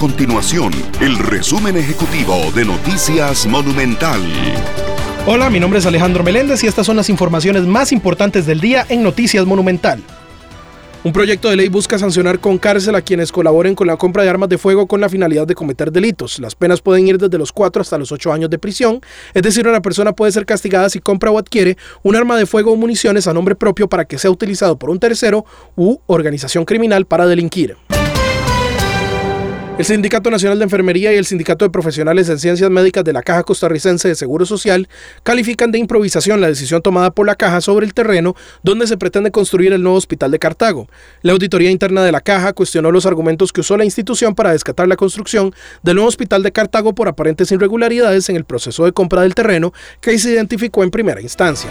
continuación el resumen ejecutivo de Noticias Monumental. Hola, mi nombre es Alejandro Meléndez y estas son las informaciones más importantes del día en Noticias Monumental. Un proyecto de ley busca sancionar con cárcel a quienes colaboren con la compra de armas de fuego con la finalidad de cometer delitos. Las penas pueden ir desde los 4 hasta los 8 años de prisión, es decir, una persona puede ser castigada si compra o adquiere un arma de fuego o municiones a nombre propio para que sea utilizado por un tercero u organización criminal para delinquir. El Sindicato Nacional de Enfermería y el Sindicato de Profesionales en Ciencias Médicas de la Caja Costarricense de Seguro Social califican de improvisación la decisión tomada por la Caja sobre el terreno donde se pretende construir el nuevo hospital de Cartago. La auditoría interna de la Caja cuestionó los argumentos que usó la institución para descartar la construcción del nuevo hospital de Cartago por aparentes irregularidades en el proceso de compra del terreno que se identificó en primera instancia.